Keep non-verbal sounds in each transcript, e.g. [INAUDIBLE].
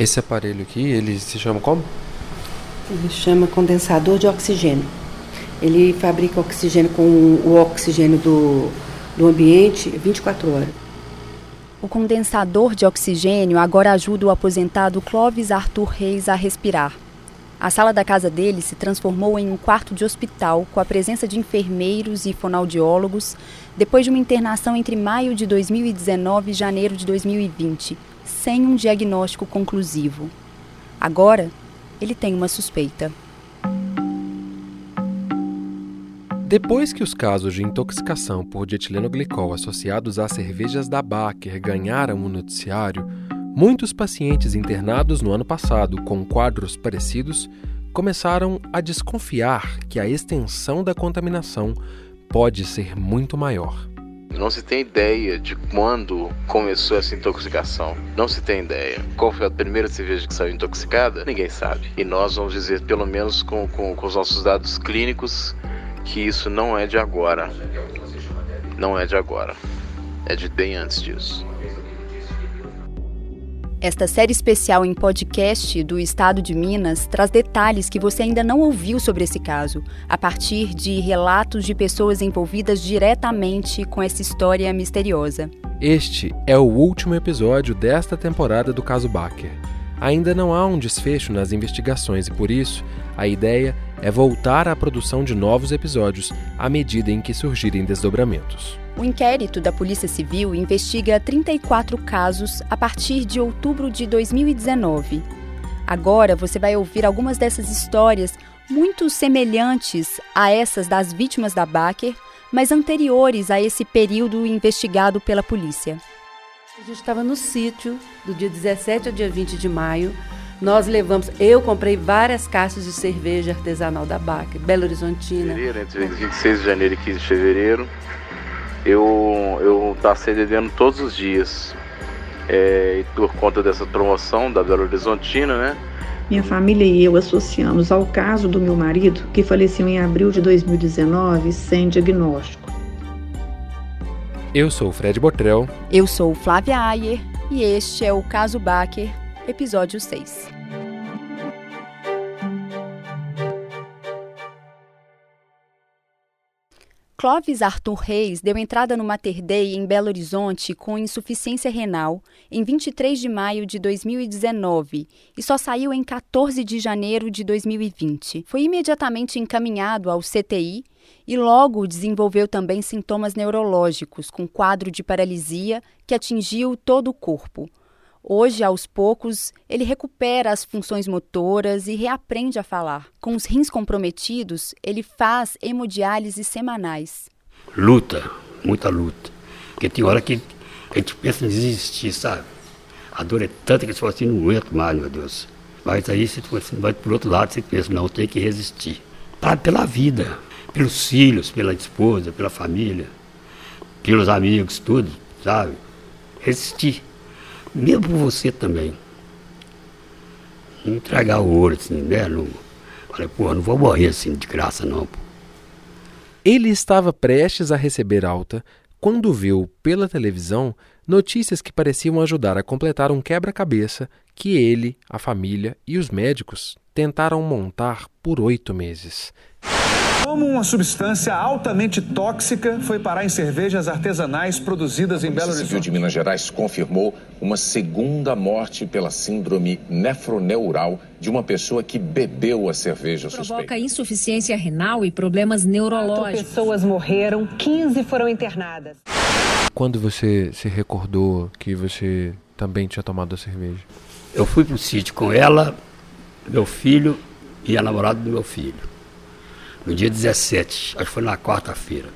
Esse aparelho aqui, ele se chama como? Ele chama condensador de oxigênio. Ele fabrica oxigênio com o oxigênio do, do ambiente 24 horas. O condensador de oxigênio agora ajuda o aposentado Clóvis Arthur Reis a respirar. A sala da casa dele se transformou em um quarto de hospital com a presença de enfermeiros e fonoaudiólogos depois de uma internação entre maio de 2019 e janeiro de 2020, sem um diagnóstico conclusivo. Agora, ele tem uma suspeita. Depois que os casos de intoxicação por dietilenoglicol associados às cervejas da Baker ganharam o noticiário, muitos pacientes internados no ano passado com quadros parecidos começaram a desconfiar que a extensão da contaminação pode ser muito maior. Não se tem ideia de quando começou essa intoxicação. Não se tem ideia. Qual foi a primeira cerveja que saiu intoxicada? Ninguém sabe. E nós vamos dizer, pelo menos com, com, com os nossos dados clínicos, que isso não é de agora. Não é de agora. É de bem antes disso. Esta série especial em podcast do Estado de Minas traz detalhes que você ainda não ouviu sobre esse caso, a partir de relatos de pessoas envolvidas diretamente com essa história misteriosa. Este é o último episódio desta temporada do caso Baker. Ainda não há um desfecho nas investigações e por isso a ideia é voltar à produção de novos episódios à medida em que surgirem desdobramentos. O inquérito da Polícia Civil investiga 34 casos a partir de outubro de 2019. Agora você vai ouvir algumas dessas histórias muito semelhantes a essas das vítimas da Baker, mas anteriores a esse período investigado pela polícia. A gente estava no sítio do dia 17 ao dia 20 de maio. Nós levamos, eu comprei várias caixas de cerveja artesanal da Baker, Belo Horizontina. Fevereiro, entre 26 de janeiro e 15 de fevereiro, eu eu passei bebendo todos os dias. É, e por conta dessa promoção da Belo Horizontina, né? Minha família e eu associamos ao caso do meu marido, que faleceu em abril de 2019 sem diagnóstico. Eu sou o Fred Botrel. Eu sou Flávia Ayer e este é o Caso Baker, episódio 6. Clóvis Arthur Reis deu entrada no Mater Dei em Belo Horizonte com insuficiência renal em 23 de maio de 2019 e só saiu em 14 de janeiro de 2020. Foi imediatamente encaminhado ao CTI e logo desenvolveu também sintomas neurológicos, com quadro de paralisia que atingiu todo o corpo. Hoje, aos poucos, ele recupera as funções motoras e reaprende a falar. Com os rins comprometidos, ele faz hemodiálise semanais. Luta, muita luta. Porque tem hora que a gente pensa em desistir, sabe? A dor é tanta que você fala assim, não aguento mais, meu Deus. Mas aí você vai para o outro lado, você pensa, não, tem que resistir. Tá pela vida, pelos filhos, pela esposa, pela família, pelos amigos, tudo, sabe? Resistir mesmo você também. Entregar o ouro, assim, né? Não, falei, pô, não vou morrer assim de graça, não. Pô. Ele estava prestes a receber alta quando viu pela televisão notícias que pareciam ajudar a completar um quebra-cabeça que ele, a família e os médicos tentaram montar por oito meses. Como uma substância altamente tóxica foi parar em cervejas artesanais produzidas em Belo Horizonte. O Civil de Minas Gerais confirmou uma segunda morte pela síndrome nefroneural de uma pessoa que bebeu a cerveja Provoca suspeita. Provoca insuficiência renal e problemas neurológicos. Quatro pessoas morreram, 15 foram internadas. Quando você se recordou que você também tinha tomado a cerveja? Eu fui para o sítio com ela, meu filho e a namorada do meu filho no dia 17, acho que foi na quarta-feira.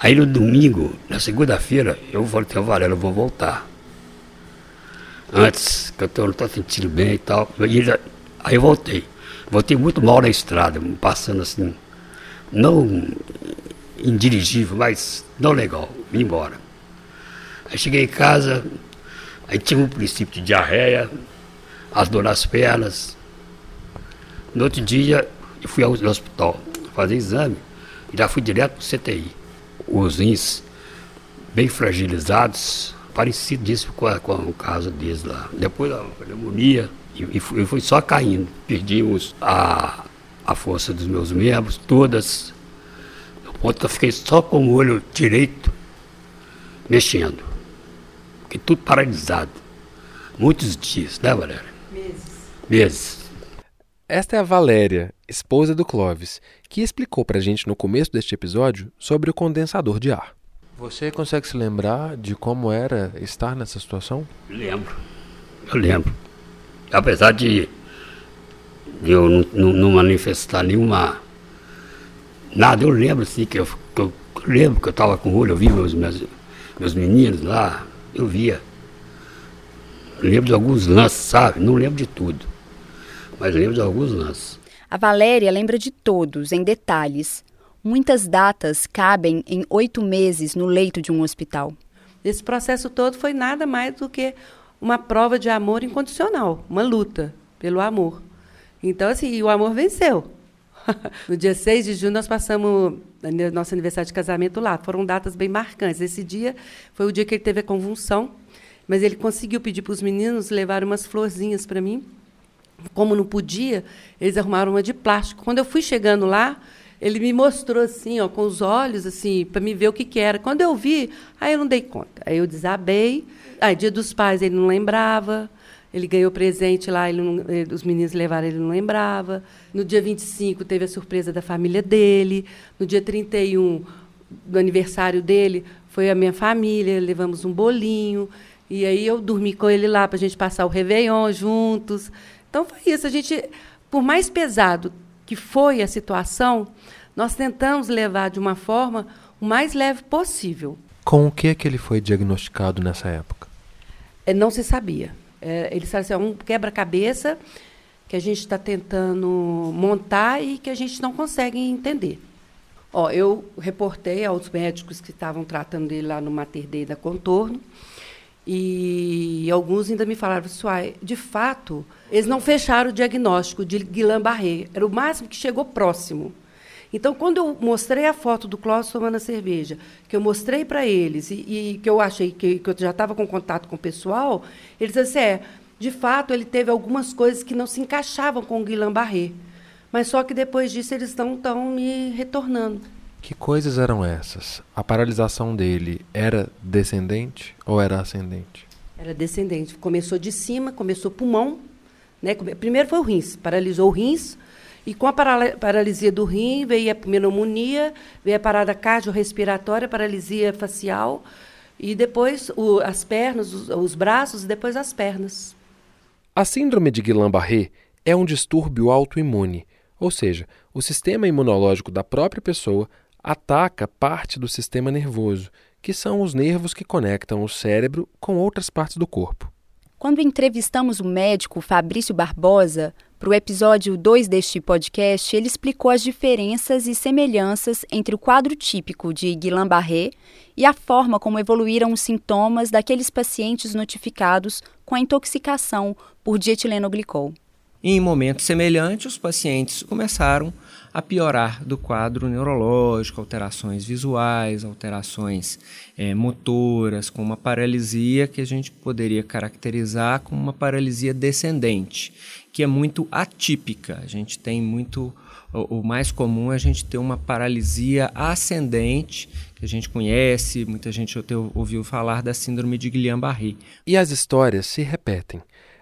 Aí no domingo, na segunda-feira, eu falei, então, Varela, eu vou voltar. Antes, que eu tô, não estou sentindo bem e tal. E aí eu voltei. Voltei muito mal na estrada, passando assim, não indirigível, mas não legal, vim embora. Aí cheguei em casa, aí tive um princípio de diarreia, as dores nas pernas. No outro dia, eu fui ao hospital fazer exame e já fui direto para o CTI. Os rins bem fragilizados, parecido disso com, a, com o caso deles lá. Depois a pneumonia, e, e, foi, foi só caindo. Perdimos a, a força dos meus membros, todas. No ponto que eu fiquei só com o olho direito mexendo. Fiquei tudo paralisado. Muitos dias, né, Valéria? Meses. Meses. Esta é a Valéria, esposa do Clóvis, que explicou pra gente no começo deste episódio sobre o condensador de ar. Você consegue se lembrar de como era estar nessa situação? Lembro. Eu lembro. Apesar de eu não, manifestar nenhuma. Nada, eu lembro assim que eu, que eu lembro que eu estava com o olho, eu vi meus, meus, meus meninos lá, eu via. lembro de alguns lances, sabe? Não lembro de tudo. Mas lembro de alguns lances. A Valéria lembra de todos, em detalhes. Muitas datas cabem em oito meses no leito de um hospital. Esse processo todo foi nada mais do que uma prova de amor incondicional, uma luta pelo amor. Então, assim, o amor venceu. [LAUGHS] no dia 6 de junho, nós passamos nosso aniversário de casamento lá. Foram datas bem marcantes. Esse dia foi o dia que ele teve a convulsão, mas ele conseguiu pedir para os meninos levar umas florzinhas para mim. Como não podia, eles arrumaram uma de plástico. Quando eu fui chegando lá, ele me mostrou assim, ó, com os olhos, assim, para me ver o que, que era. Quando eu vi, aí eu não dei conta. Aí eu desabei. Aí, dia dos pais, ele não lembrava. Ele ganhou presente lá, ele não, eh, os meninos levaram, ele não lembrava. No dia 25, teve a surpresa da família dele. No dia 31, do aniversário dele, foi a minha família, levamos um bolinho. E aí eu dormi com ele lá para a gente passar o Réveillon juntos. Então foi isso. A gente, por mais pesado que foi a situação, nós tentamos levar de uma forma o mais leve possível. Com o que é que ele foi diagnosticado nessa época? É, não se sabia. É, ele sabe assim, é um quebra-cabeça que a gente está tentando montar e que a gente não consegue entender. Ó, eu reportei aos médicos que estavam tratando dele lá no Mater Dei da Contorno, e alguns ainda me falaram, assim, de fato, eles não fecharam o diagnóstico de Guillain-Barré, era o máximo que chegou próximo. Então, quando eu mostrei a foto do Clóvis tomando a cerveja, que eu mostrei para eles e, e, que eu achei que, que eu já estava com contato com o pessoal, eles disseram assim, é, de fato, ele teve algumas coisas que não se encaixavam com o Guillain-Barré. Mas só que depois disso eles não estão me retornando. Que coisas eram essas? A paralisação dele era descendente ou era ascendente? Era descendente. Começou de cima, começou pulmão. Né? Primeiro foi o rins, paralisou o rins. E com a paralisia do rim veio a pneumonia, veio a parada cardiorrespiratória, paralisia facial, e depois o, as pernas, os, os braços e depois as pernas. A síndrome de Guillain-Barré é um distúrbio autoimune, ou seja, o sistema imunológico da própria pessoa ataca parte do sistema nervoso, que são os nervos que conectam o cérebro com outras partes do corpo. Quando entrevistamos o médico Fabrício Barbosa para o episódio 2 deste podcast, ele explicou as diferenças e semelhanças entre o quadro típico de Guillain-Barré e a forma como evoluíram os sintomas daqueles pacientes notificados com a intoxicação por dietilenoglicol. Em momentos semelhantes, os pacientes começaram a piorar do quadro neurológico, alterações visuais, alterações é, motoras, com uma paralisia que a gente poderia caracterizar como uma paralisia descendente, que é muito atípica. A gente tem muito. O, o mais comum é a gente ter uma paralisia ascendente, que a gente conhece, muita gente ouviu falar da síndrome de Guillain-Barré. E as histórias se repetem.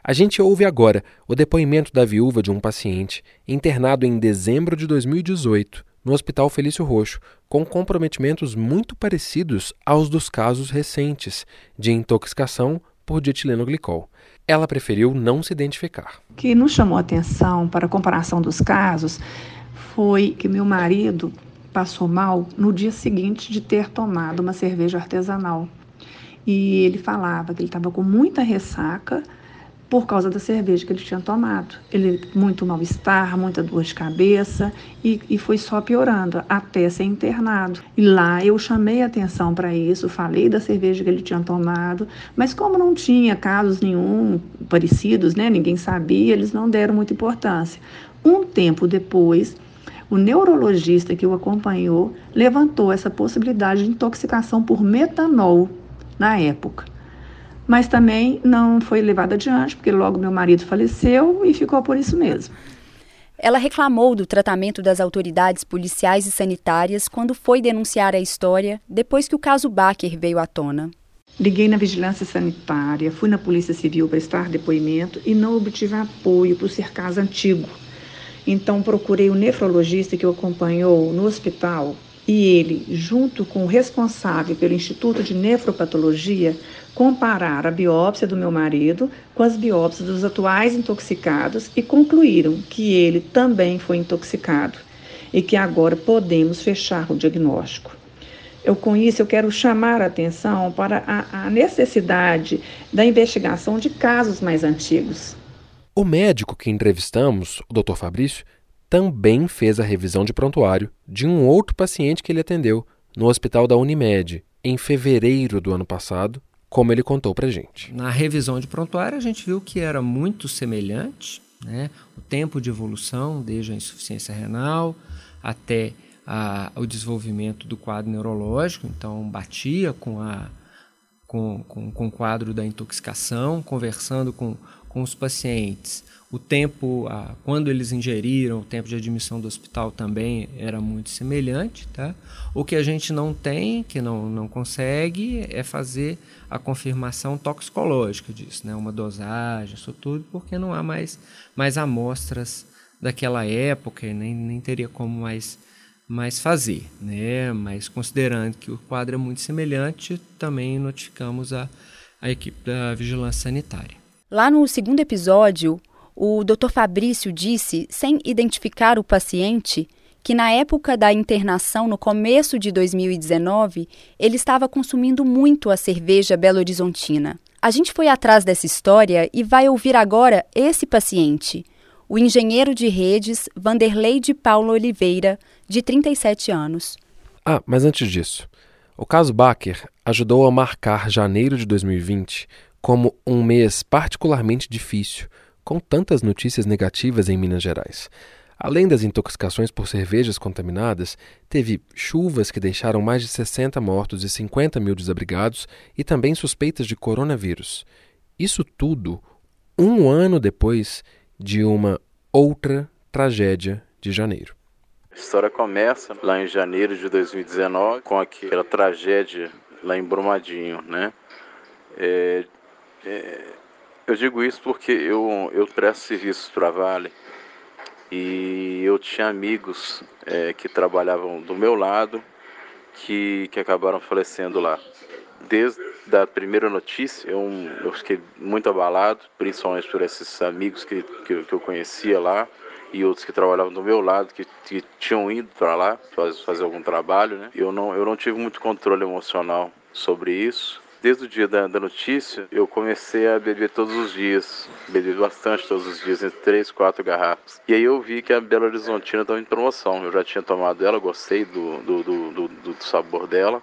A gente ouve agora o depoimento da viúva de um paciente internado em dezembro de 2018 no Hospital Felício Roxo, com comprometimentos muito parecidos aos dos casos recentes de intoxicação por dietilenoglicol. Ela preferiu não se identificar. O que nos chamou atenção para a comparação dos casos foi que meu marido passou mal no dia seguinte de ter tomado uma cerveja artesanal. E ele falava que ele estava com muita ressaca por causa da cerveja que ele tinha tomado. Ele muito mal-estar, muita dor de cabeça e, e, foi só piorando até ser internado. E lá eu chamei atenção para isso, falei da cerveja que ele tinha tomado, mas como não tinha casos nenhum parecidos, né, ninguém sabia, eles não deram muita importância. Um tempo depois, o neurologista que o acompanhou levantou essa possibilidade de intoxicação por metanol na época. Mas também não foi levado adiante, porque logo meu marido faleceu e ficou por isso mesmo. Ela reclamou do tratamento das autoridades policiais e sanitárias quando foi denunciar a história depois que o caso Baker veio à tona. Liguei na vigilância sanitária, fui na Polícia Civil prestar depoimento e não obtive apoio por ser caso antigo. Então procurei o nefrologista que o acompanhou no hospital e ele, junto com o responsável pelo Instituto de Nefropatologia, compararam a biópsia do meu marido com as biópsias dos atuais intoxicados e concluíram que ele também foi intoxicado e que agora podemos fechar o diagnóstico. Eu, com isso, eu quero chamar a atenção para a, a necessidade da investigação de casos mais antigos. O médico que entrevistamos, o Dr. Fabrício, também fez a revisão de prontuário de um outro paciente que ele atendeu no hospital da Unimed em fevereiro do ano passado, como ele contou para gente. Na revisão de prontuário, a gente viu que era muito semelhante, né? o tempo de evolução, desde a insuficiência renal até a, o desenvolvimento do quadro neurológico, então batia com, a, com, com, com o quadro da intoxicação, conversando com, com os pacientes o tempo, a, quando eles ingeriram, o tempo de admissão do hospital também era muito semelhante. Tá? O que a gente não tem, que não, não consegue, é fazer a confirmação toxicológica disso, né? uma dosagem, isso tudo, porque não há mais, mais amostras daquela época nem, nem teria como mais, mais fazer. Né? Mas considerando que o quadro é muito semelhante, também notificamos a, a equipe da vigilância sanitária. Lá no segundo episódio, o Dr. Fabrício disse, sem identificar o paciente, que na época da internação, no começo de 2019, ele estava consumindo muito a cerveja Belo Horizontina. A gente foi atrás dessa história e vai ouvir agora esse paciente, o engenheiro de redes Vanderlei de Paulo Oliveira, de 37 anos. Ah, mas antes disso, o caso Baker ajudou a marcar janeiro de 2020 como um mês particularmente difícil com tantas notícias negativas em Minas Gerais. Além das intoxicações por cervejas contaminadas, teve chuvas que deixaram mais de 60 mortos e 50 mil desabrigados e também suspeitas de coronavírus. Isso tudo um ano depois de uma outra tragédia de janeiro. A história começa lá em janeiro de 2019 com aquela tragédia lá em Brumadinho, né? É, é, eu digo isso porque eu, eu presto serviços para a Vale e eu tinha amigos é, que trabalhavam do meu lado que, que acabaram falecendo lá. Desde a primeira notícia, eu, eu fiquei muito abalado, principalmente por esses amigos que, que, que eu conhecia lá e outros que trabalhavam do meu lado, que, que tinham ido para lá fazer, fazer algum trabalho. Né? Eu, não, eu não tive muito controle emocional sobre isso desde o dia da, da, notícia, eu comecei a beber todos os dias. Bebi bastante todos os dias, entre três, quatro garrafas. E aí eu vi que a Belo Horizontina estava em promoção. Eu já tinha tomado ela, gostei do, do, do, do, sabor dela.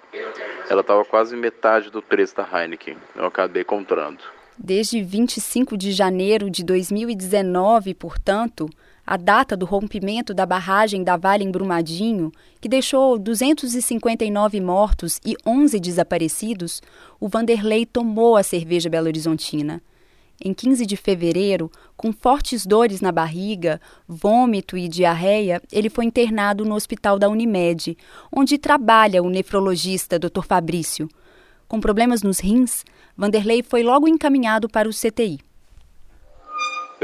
Ela estava quase metade do preço da Heineken. Eu acabei comprando. Desde 25 de janeiro de 2019, portanto, a data do rompimento da barragem da Vale em Brumadinho, que deixou 259 mortos e 11 desaparecidos, o Vanderlei tomou a cerveja Belo Horizontina. Em 15 de fevereiro, com fortes dores na barriga, vômito e diarreia, ele foi internado no hospital da Unimed, onde trabalha o nefrologista Dr. Fabrício. Com problemas nos rins, Vanderlei foi logo encaminhado para o CTI.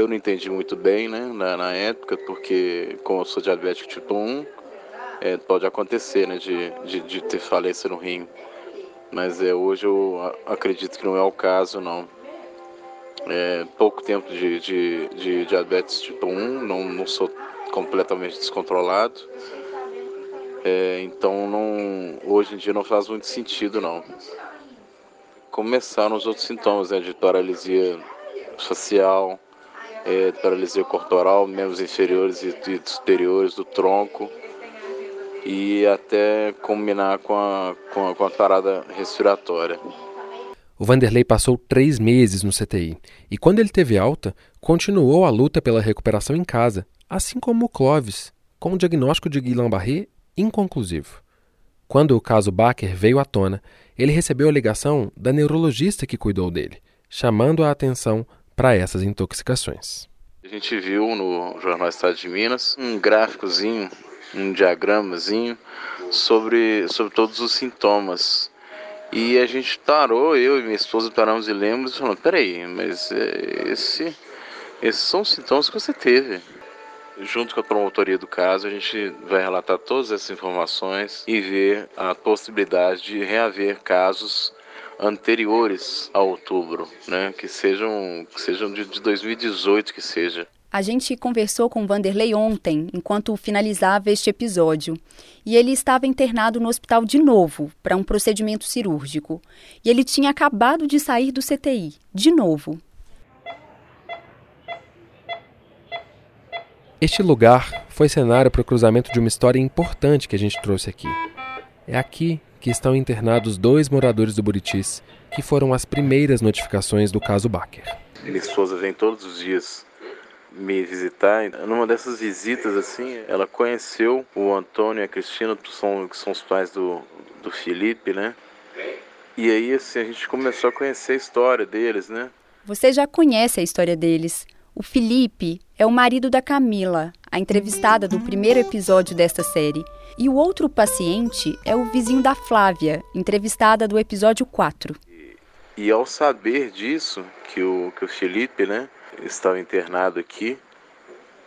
Eu não entendi muito bem né, na, na época, porque como eu sou diabético tipo 1, é, pode acontecer né, de, de, de, ter falência no rim. Mas é, hoje eu acredito que não é o caso, não. É, pouco tempo de, de, de diabetes tipo 1, não, não sou completamente descontrolado. É, então não, hoje em dia não faz muito sentido não. Começaram os outros sintomas né, de paralisia facial, é, paralisia corporal, membros inferiores e, e superiores do tronco e até combinar com a, com a, com a parada respiratória. O Vanderlei passou três meses no CTI e, quando ele teve alta, continuou a luta pela recuperação em casa, assim como o Clóvis, com o diagnóstico de Guillain-Barré inconclusivo. Quando o caso Baker veio à tona, ele recebeu a ligação da neurologista que cuidou dele, chamando a atenção para essas intoxicações. A gente viu no Jornal Estado de Minas um gráficozinho, um diagramazinho sobre, sobre todos os sintomas. E a gente parou, eu e minha esposa paramos e lemos e falamos, peraí, mas é, esse, esses são os sintomas que você teve. Junto com a promotoria do caso, a gente vai relatar todas essas informações e ver a possibilidade de reaver casos anteriores a outubro, né? Que sejam, que sejam de, de 2018 que seja. A gente conversou com Vanderlei ontem, enquanto finalizava este episódio, e ele estava internado no hospital de novo para um procedimento cirúrgico. E ele tinha acabado de sair do CTI, de novo. Este lugar foi cenário para o cruzamento de uma história importante que a gente trouxe aqui. É aqui que estão internados dois moradores do Buritis, que foram as primeiras notificações do caso Baker. Minha esposa vem todos os dias me visitar. Numa dessas visitas, assim, ela conheceu o Antônio e a Cristina, que são, que são os pais do, do Felipe, né? E aí, assim, a gente começou a conhecer a história deles, né? Você já conhece a história deles. O Felipe é o marido da Camila, a entrevistada do primeiro episódio desta série. E o outro paciente é o vizinho da Flávia, entrevistada do episódio 4. E, e ao saber disso, que o, que o Felipe, né, estava internado aqui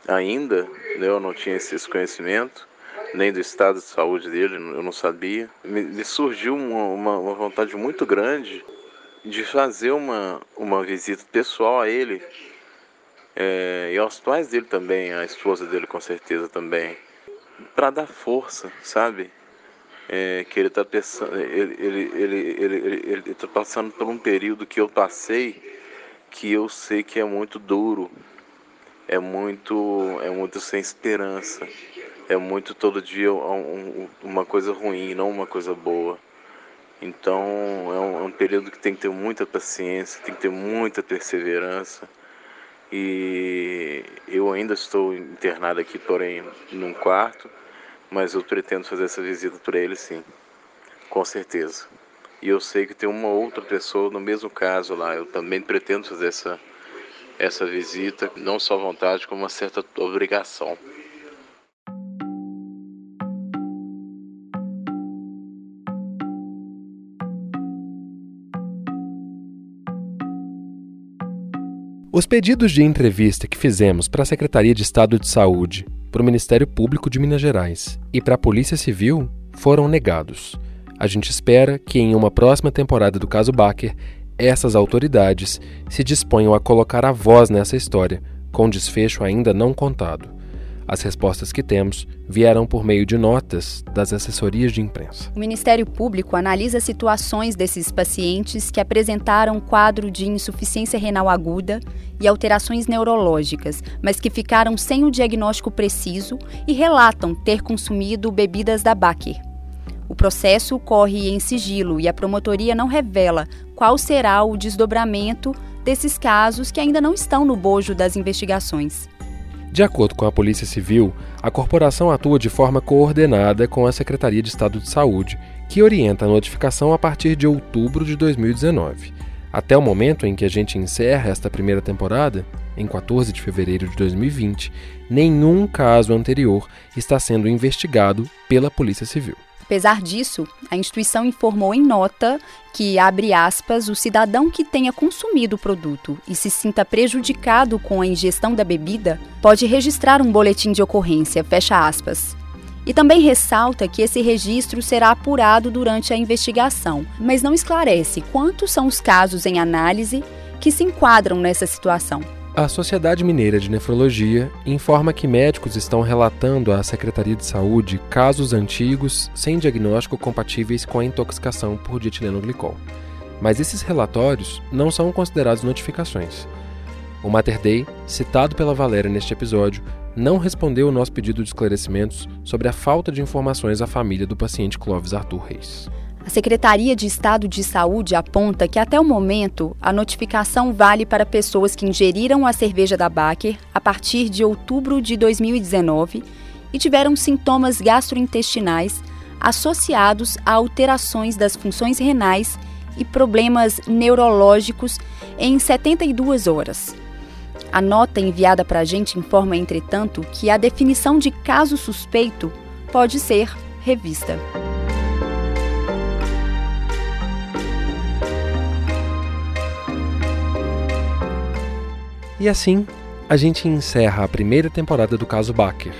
ainda, né, eu não tinha esse conhecimento, nem do estado de saúde dele, eu não sabia. Me, me surgiu uma, uma, uma, vontade muito grande de fazer uma, uma visita pessoal a ele é, e aos pais dele também, a esposa dele com certeza também, para dar força, sabe? É, que ele está pensando, ele, ele, ele, ele, ele, ele tá passando por um período que eu passei que eu sei que é muito duro, é muito, é muito sem esperança, é muito todo dia um, uma coisa ruim, não uma coisa boa. Então é um, é um, período que tem que ter muita paciência, tem que ter muita perseverança. E eu ainda estou internado aqui, porém, num quarto, mas eu pretendo fazer essa visita para ele sim, com certeza. E eu sei que tem uma outra pessoa no mesmo caso lá. Eu também pretendo fazer essa, essa visita, não só vontade, como uma certa obrigação. Os pedidos de entrevista que fizemos para a Secretaria de Estado de Saúde, para o Ministério Público de Minas Gerais e para a Polícia Civil foram negados. A gente espera que em uma próxima temporada do caso Baker, essas autoridades se disponham a colocar a voz nessa história, com desfecho ainda não contado. As respostas que temos vieram por meio de notas das assessorias de imprensa. O Ministério Público analisa situações desses pacientes que apresentaram quadro de insuficiência renal aguda e alterações neurológicas, mas que ficaram sem o diagnóstico preciso e relatam ter consumido bebidas da Baker. O processo corre em sigilo e a promotoria não revela qual será o desdobramento desses casos que ainda não estão no bojo das investigações. De acordo com a Polícia Civil, a corporação atua de forma coordenada com a Secretaria de Estado de Saúde, que orienta a notificação a partir de outubro de 2019. Até o momento em que a gente encerra esta primeira temporada, em 14 de fevereiro de 2020, nenhum caso anterior está sendo investigado pela Polícia Civil. Apesar disso, a instituição informou em nota que, abre aspas, o cidadão que tenha consumido o produto e se sinta prejudicado com a ingestão da bebida pode registrar um boletim de ocorrência, fecha aspas. E também ressalta que esse registro será apurado durante a investigação, mas não esclarece quantos são os casos em análise que se enquadram nessa situação. A Sociedade Mineira de Nefrologia informa que médicos estão relatando à Secretaria de Saúde casos antigos sem diagnóstico compatíveis com a intoxicação por dietilenoglicol. Mas esses relatórios não são considerados notificações. O Mater Dei, citado pela Valéria neste episódio, não respondeu o nosso pedido de esclarecimentos sobre a falta de informações à família do paciente Clóvis Arthur Reis. A Secretaria de Estado de Saúde aponta que até o momento a notificação vale para pessoas que ingeriram a cerveja da Baker a partir de outubro de 2019 e tiveram sintomas gastrointestinais associados a alterações das funções renais e problemas neurológicos em 72 horas. A nota enviada para a gente informa, entretanto, que a definição de caso suspeito pode ser revista. E assim, a gente encerra a primeira temporada do caso Baker,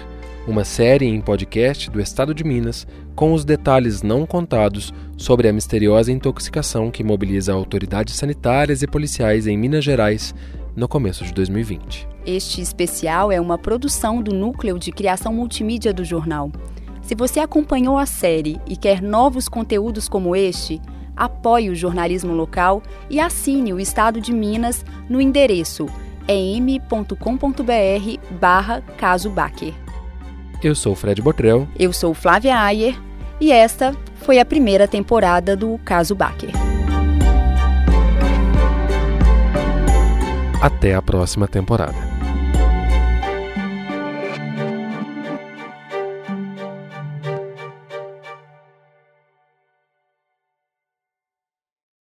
uma série em podcast do estado de Minas com os detalhes não contados sobre a misteriosa intoxicação que mobiliza autoridades sanitárias e policiais em Minas Gerais no começo de 2020. Este especial é uma produção do Núcleo de Criação Multimídia do jornal. Se você acompanhou a série e quer novos conteúdos como este, apoie o jornalismo local e assine o Estado de Minas no endereço em.com.br barra caso Baker. Eu sou Fred Botrel. Eu sou Flávia Ayer e esta foi a primeira temporada do Caso Baker. Até a próxima temporada.